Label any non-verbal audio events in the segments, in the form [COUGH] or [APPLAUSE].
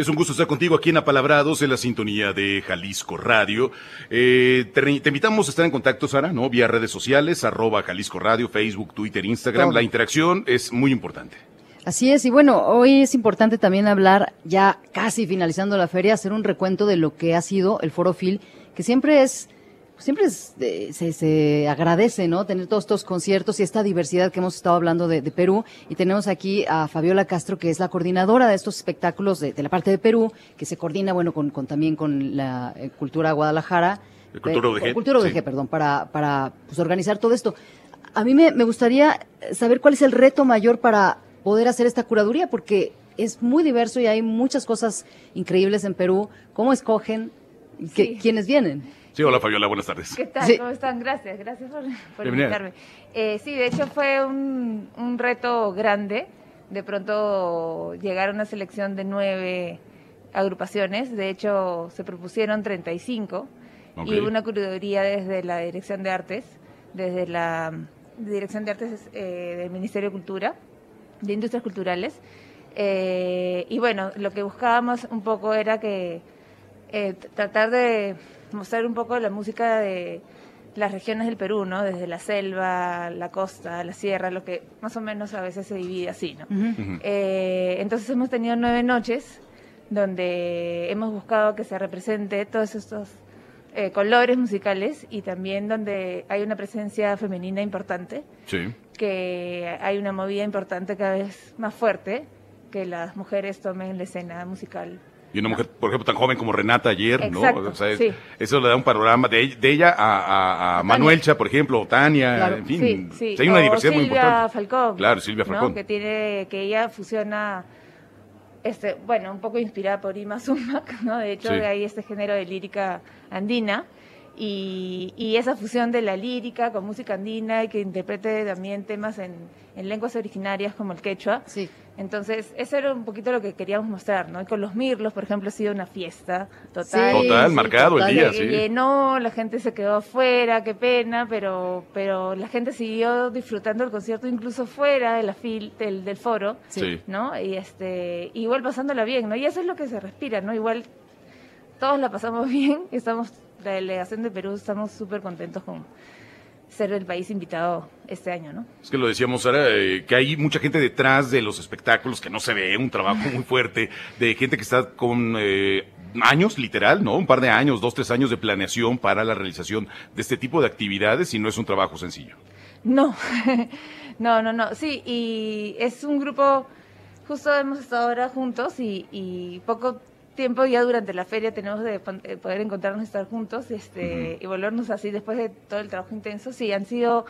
Es un gusto estar contigo aquí en Apalabrados, en la sintonía de Jalisco Radio. Eh, te, te, invitamos a estar en contacto, Sara, ¿no? Vía redes sociales, arroba Jalisco Radio, Facebook, Twitter, Instagram. Todo. La interacción es muy importante. Así es, y bueno, hoy es importante también hablar, ya casi finalizando la feria, hacer un recuento de lo que ha sido el Foro Phil, que siempre es siempre es, eh, se, se, agradece, ¿no? Tener todos estos conciertos y esta diversidad que hemos estado hablando de, de, Perú. Y tenemos aquí a Fabiola Castro, que es la coordinadora de estos espectáculos de, de la parte de Perú, que se coordina, bueno, con, con también con la eh, Cultura Guadalajara. El Cultura UDG. Eh, Cultura UDG, sí. perdón, para, para pues, organizar todo esto. A mí me, me gustaría saber cuál es el reto mayor para poder hacer esta curaduría, porque es muy diverso y hay muchas cosas increíbles en Perú. ¿Cómo escogen que, Sí. quiénes vienen? Sí, hola Fabiola, buenas tardes. ¿Qué tal? Sí. ¿Cómo están? Gracias, gracias por, invitarme. Eh, sí, de hecho fue un, un reto grande. De pronto llegar a una selección de nueve agrupaciones. De hecho, se propusieron 35 Ok. y hubo una curaduría desde la Dirección de Artes, desde la Dirección de Artes eh, del Ministerio de Cultura, de Industrias Culturales. Eh, y bueno, lo que buscábamos un poco era que eh, tratar de mostrar un poco la música de las regiones del Perú, ¿no? Desde la selva, la costa, la sierra, lo que más o menos a veces se divide así, ¿no? Eh, entonces hemos tenido nueve noches donde hemos buscado que se represente todos estos eh, colores musicales y también donde hay una presencia femenina importante, Sí. que hay una movida importante cada vez más fuerte, que las mujeres tomen la escena musical. Y una mujer, por ejemplo, tan joven como Renata ayer, Exacto, ¿no? O sea, es- sí. Eso le da un panorama de, ella- de ella a, a- a Tania. Manuelcha, por ejemplo, o Tania, Claro. en fin. Sí, sí. hay una O diversidad muy Silvia importante. Falcón. Claro, Silvia ¿no? Falcón. Que tiene, que ella fusiona, este, bueno, un poco inspirada por Ima Sumac, [LAUGHS] ¿no? De hecho, Sí. de ahí este género de lírica andina. Y, y esa fusión de la lírica con música andina y que interprete también temas en, en lenguas originarias como el quechua. Sí. Entonces, eso era un poquito lo que queríamos mostrar, ¿no? Y con los mirlos, por ejemplo, ha sido una fiesta total. Sí, Total, sí, marcado total. el día, sí. llenó, la gente se quedó afuera, qué pena, pero, pero la gente siguió disfrutando el concierto incluso fuera de la fil, del, del foro, Sí. ¿no? Y este, igual pasándola bien, ¿no? Y eso es lo que se respira, ¿no? Igual todos la pasamos [LAUGHS] bien, estamos, la delegación de Perú, estamos súper contentos con ser el país invitado este año, ¿no? Es que lo decíamos, Sara, eh, que hay mucha gente detrás de los espectáculos que no se ve, un trabajo muy fuerte, de gente que está con eh, años, literal, ¿no? Un par de años, dos, tres años de planeación para la realización de este tipo de actividades y no es un trabajo sencillo. No, [LAUGHS] no, no, no. Sí, y es un grupo, justo hemos estado ahora juntos y, y poco tiempo ya durante la feria tenemos de eh, poder encontrarnos y estar juntos este, y volvernos así después de todo el trabajo intenso. Sí, han sido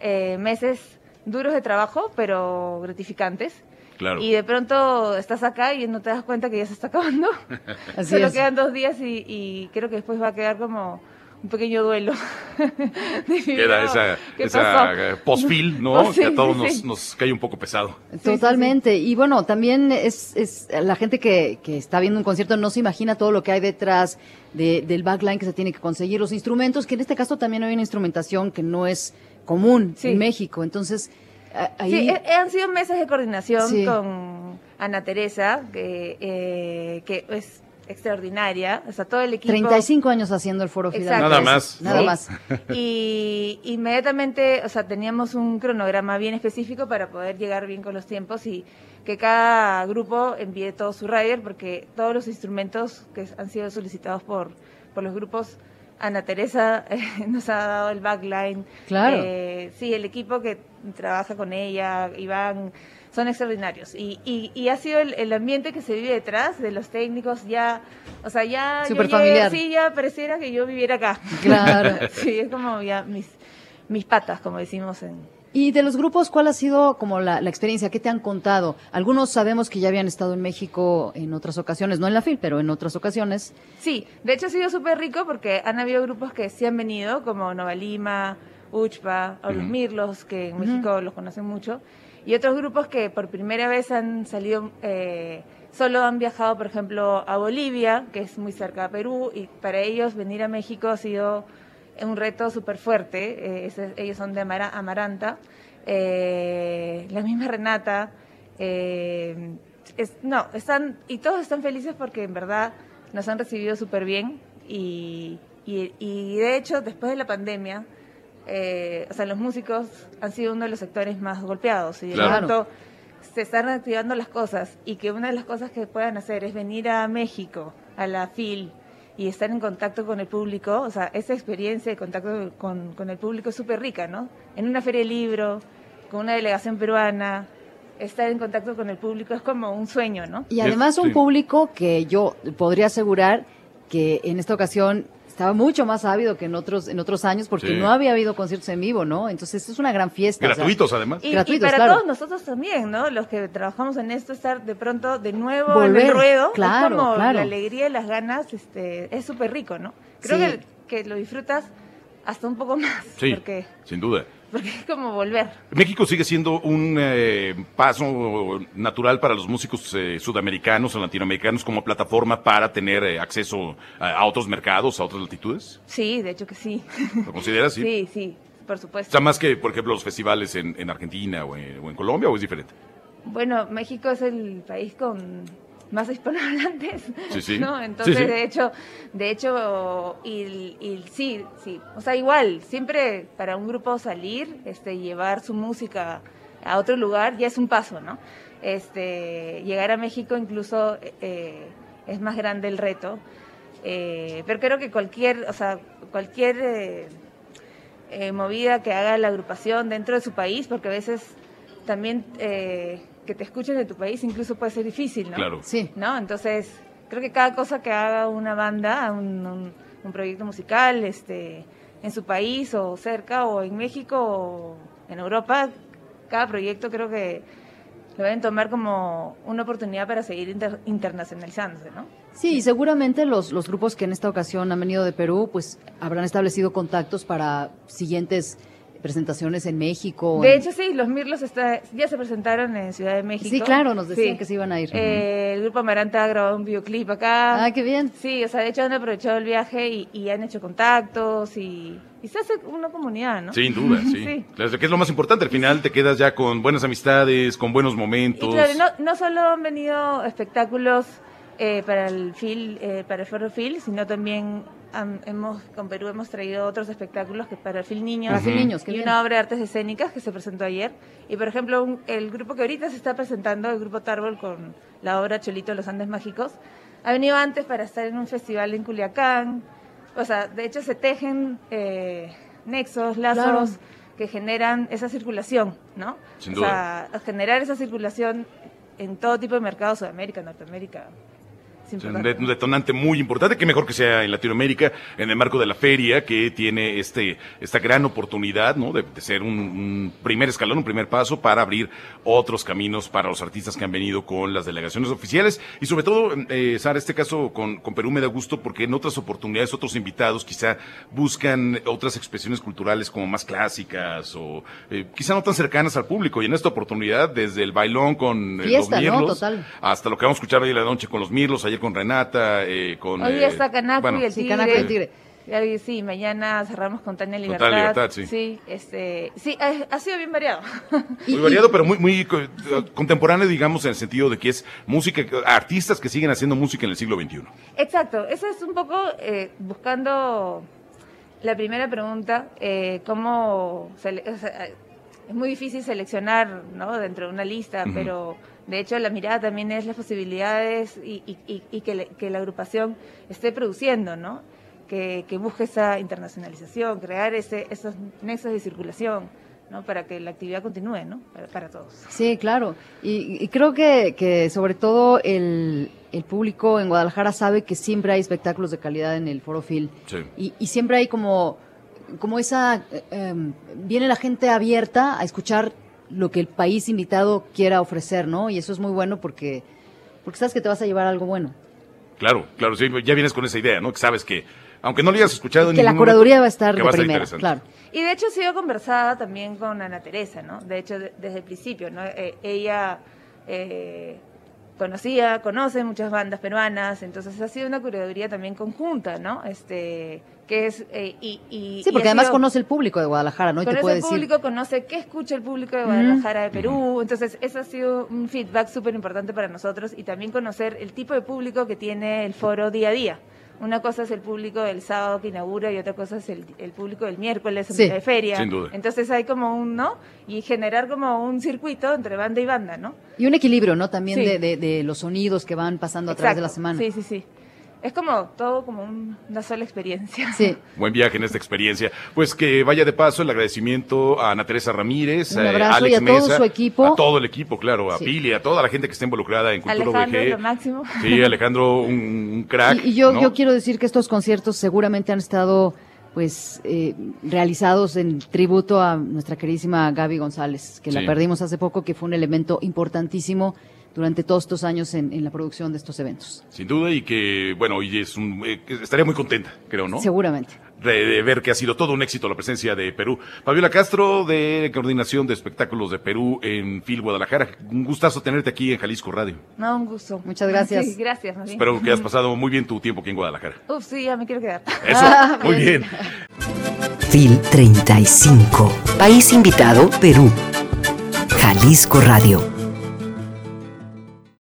eh, meses duros de trabajo, pero gratificantes. Claro. Y de pronto estás acá y no te das cuenta que ya se está acabando. [LAUGHS] [LAUGHS] Así Solo es. quedan dos días y, y creo que después va a quedar como un pequeño duelo. [LAUGHS] No, esa, ¿qué esa postfil, [LAUGHS] ¿no? Oh, sí, que a todos sí, nos, sí. nos cae un poco pesado. Totalmente. Y bueno, también es, es la gente que, que está viendo un concierto no se imagina todo lo que hay detrás de- del backline que se tiene que conseguir, los instrumentos, que en este caso también hay una instrumentación que no es común Sí. en México. Entonces, ahí... Sí, han sido meses de coordinación Sí. con Ana Teresa, que, eh, que es extraordinaria. O sea, todo el equipo. 35 años haciendo el foro Exacto. Fidel. Nada más, Nada ¿no? más. Y inmediatamente, o sea, teníamos un cronograma bien específico para poder llegar bien con los tiempos y que cada grupo envíe todo su rider, porque todos los instrumentos que han sido solicitados por, por los grupos, Ana Teresa eh, [LAUGHS] nos ha dado el backline. Claro. Eh, sí, el equipo que trabaja con ella, Iván, son extraordinarios. Y, y, y ha sido el, el ambiente que se vive detrás de los técnicos, ya, o sea, ya... yo Súper llegué- familiar. Sí, ya pareciera que yo viviera acá. Claro. [LAUGHS] Sí, es como ya mis, mis patas, como decimos en... Y de los grupos, ¿cuál ha sido como la, la experiencia? ¿Qué te han contado? Algunos sabemos que ya habían estado en México en otras ocasiones, no en la FIL, pero en otras ocasiones. Sí, de hecho ha sido súper rico porque han habido grupos que sí han venido, como Nova Lima, Uchpa, o los. Mirlos, que en México los conocen mucho, y otros grupos que por primera vez han salido, eh, solo han viajado, por ejemplo, a Bolivia, que es muy cerca de Perú, y para ellos venir a México ha sido un reto súper fuerte. eh, ese- ellos son de Amara- Amaranta, eh, la misma Renata. eh, es, no, están, y todos están felices porque en verdad nos han recibido súper bien y, y, y de hecho después de la pandemia, eh, o sea, los músicos han sido uno de los sectores más golpeados y de Claro. pronto se están reactivando las cosas y que una de las cosas que puedan hacer es venir a México, a la FIL y estar en contacto con el público, o sea, esa experiencia de contacto con, con el público es súper rica, ¿no? En una feria de libro, con una delegación peruana, estar en contacto con el público es como un sueño, ¿no? Y además Sí. un público que yo podría asegurar que en esta ocasión estaba mucho más ávido que en otros en otros años porque Sí. no había habido conciertos en vivo, ¿no? Entonces esto es una gran fiesta. o sea, Gratuitos, además. Y, y Gratuitos, para claro. todos nosotros también, ¿no? Los que trabajamos en esto, estar de pronto de nuevo en Volver, el ruedo, claro, es como claro. la alegría y las ganas, este, es súper rico, ¿no? Creo Sí. que, que lo disfrutas hasta un poco más, Sí, porque, sin duda. [LAUGHS] porque es como volver. México sigue siendo un eh, paso natural para los músicos eh, sudamericanos o latinoamericanos como plataforma para tener eh, acceso a, a otros mercados, a otras latitudes. Sí, de hecho que sí. [LAUGHS] ¿Lo consideras? Sí. Sí, sí, por O supuesto. sea, más que, por ejemplo, los festivales en, en Argentina o en, o en Colombia, o es diferente. Bueno, México es el país con más hispanohablantes, [LAUGHS] Sí, sí. ¿no? Entonces, Sí, de hecho, de hecho, y, y sí, sí, o sea, igual, siempre para un grupo salir, este, llevar su música a otro lugar ya es un paso, ¿no? Este, llegar a México incluso eh, es más grande el reto, eh, pero creo que cualquier, o sea, cualquier eh, movida que haga la agrupación dentro de su país, porque a veces también eh, que te escuchen de tu país incluso puede ser difícil, ¿no? Claro. Sí. ¿No? Entonces, creo que cada cosa que haga una banda, un, un- un proyecto musical, este, en su país o cerca o en México o en Europa, cada proyecto creo que lo deben tomar como una oportunidad para seguir inter- internacionalizándose, ¿no? Sí, y seguramente los, los grupos que en esta ocasión han venido de Perú, pues habrán establecido contactos para siguientes presentaciones en México. De en- hecho, sí, los Mirlos está, ya se presentaron en Ciudad de México. Sí, claro, nos decían Sí. que se iban a ir. Eh, el grupo Amaranta ha grabado un videoclip acá. Ah, qué bien. Sí, o sea, de hecho han aprovechado el viaje y, y han hecho contactos y, y se hace una comunidad, ¿no? Sin duda, [LAUGHS] sí. Sí. Claro, que es lo más importante. Al final te quedas ya con buenas amistades, con buenos Y momentos. claro, no, no solo han venido espectáculos eh, para el FIL, eh, para el Foro FIL, sino también han- hemos, con Perú hemos traído otros espectáculos que para el FIL Niños. Y bien. una obra de artes escénicas que se presentó ayer. Y por ejemplo, un- el grupo que ahorita se está presentando, el grupo Tarbol con la obra Cholito de los Andes Mágicos, ha venido antes para estar en un festival en Culiacán. O sea, de hecho se tejen eh, nexos, lazos Claro. que generan esa circulación, ¿no? Sin o sea, generar esa circulación en todo tipo de mercados, Sudamérica, Norteamérica. Un detonante muy importante, que mejor que sea en Latinoamérica, en el marco de la feria, que tiene este esta gran oportunidad, ¿no? De, de ser un, un primer escalón, un primer paso para abrir otros caminos para los artistas que han venido con las delegaciones oficiales. Y sobre todo, eh, Sara, este caso con, con Perú me da gusto porque en otras oportunidades, otros invitados quizá buscan otras expresiones culturales como más clásicas o eh, quizá no tan cercanas al público. Y en esta oportunidad, desde el bailón con eh, Fiesta, los ¿no? Mirlos, Total. hasta lo que vamos a escuchar hoy en la noche con los Mirlos, ayer con Renata, eh, con... Hoy día eh, está Canaco bueno, y el Sí, Tigre. Canaco y el Tigre. Y Sí, mañana cerramos con Tania Tania Libertad. Libertad, sí. Sí, este, sí ha, ha sido bien variado. Muy variado, pero muy, muy [LAUGHS] co- contemporáneo, digamos, en el sentido de que es música, artistas que siguen haciendo música en el siglo XXI. Exacto, eso es un poco eh, buscando la primera pregunta, eh, cómo sele- o sea, eh, es muy difícil seleccionar ¿no? dentro de una lista, pero de hecho la mirada también es las posibilidades y, y- y- y que, le- que la agrupación esté produciendo, ¿no? que, que busque esa internacionalización, crear ese, esos nexos de circulación, ¿no? para que la actividad continúe ¿no? para, para todos. Sí, claro. Y, y creo que, que sobre todo el, el público en Guadalajara sabe que siempre hay espectáculos de calidad en el Foro Phil. Sí. Y, y siempre hay como, como esa, eh, em, viene la gente abierta a escuchar lo que el país invitado quiera ofrecer, ¿no? Y eso es muy bueno porque, porque sabes que te vas a llevar algo bueno. Claro, claro, sí, ya vienes con esa idea, ¿no? Que sabes que, aunque no lo hayas escuchado en Que la curaduría momento, va a estar de va a estar primera, claro. Y de hecho ha sido conversada también con Ana Teresa, ¿no? De hecho, de- desde el principio, ¿no? Eh, ella eh, conocía, conoce muchas bandas peruanas, entonces ha sido una curaduría también conjunta, ¿no? Este, que es eh, y, y, Sí, porque además sido- conoce el público de Guadalajara, ¿no? Y te conoce puede el decir. público, conoce qué escucha el público de Guadalajara, de Perú. Entonces, eso ha sido un feedback súper importante para nosotros y también conocer el tipo de público que tiene el foro día a día. Una cosa es el público del sábado que inaugura y otra cosa es el, el público del miércoles en Sí, de feria. sin duda. Entonces hay como un, ¿no? Y generar como un circuito entre banda y banda, ¿no? Y un equilibrio, ¿no? También Sí. de, de- de los sonidos que van pasando a través de la semana. Sí, sí, sí. Es como todo como un- una sola experiencia. Sí. [LAUGHS] Buen viaje en esta experiencia. Pues que vaya de paso el agradecimiento a Ana Teresa Ramírez, Un a abrazo Alex y a todo su equipo. a todo el equipo, claro, a Sí. Pili, a toda la gente que está involucrada en Cultura Alejandro, VG. lo máximo. Sí, Alejandro, un, un crack. Y, y yo, ¿no? yo quiero decir que estos conciertos seguramente han estado pues eh, realizados en tributo a nuestra queridísima Gaby González, que Sí. la perdimos hace poco, que fue un elemento importantísimo durante todos estos años en, en la producción de estos eventos. Sin duda y que, bueno, y es un, eh, estaría muy contenta, creo, ¿no? Seguramente. de, de ver que ha sido todo un éxito la presencia de Perú. Fabiola Castro, de Coordinación de Espectáculos de Perú en FIL Guadalajara. Un gustazo tenerte aquí en Jalisco Radio. No, un gusto. Muchas gracias. Sí, gracias, más bien. Espero que hayas [LAUGHS] pasado muy bien tu tiempo aquí en Guadalajara. Uf, sí, ya me quiero quedar. Eso, [LAUGHS] Ah, muy bien. bien. FIL 35. País invitado, Perú. Jalisco Radio.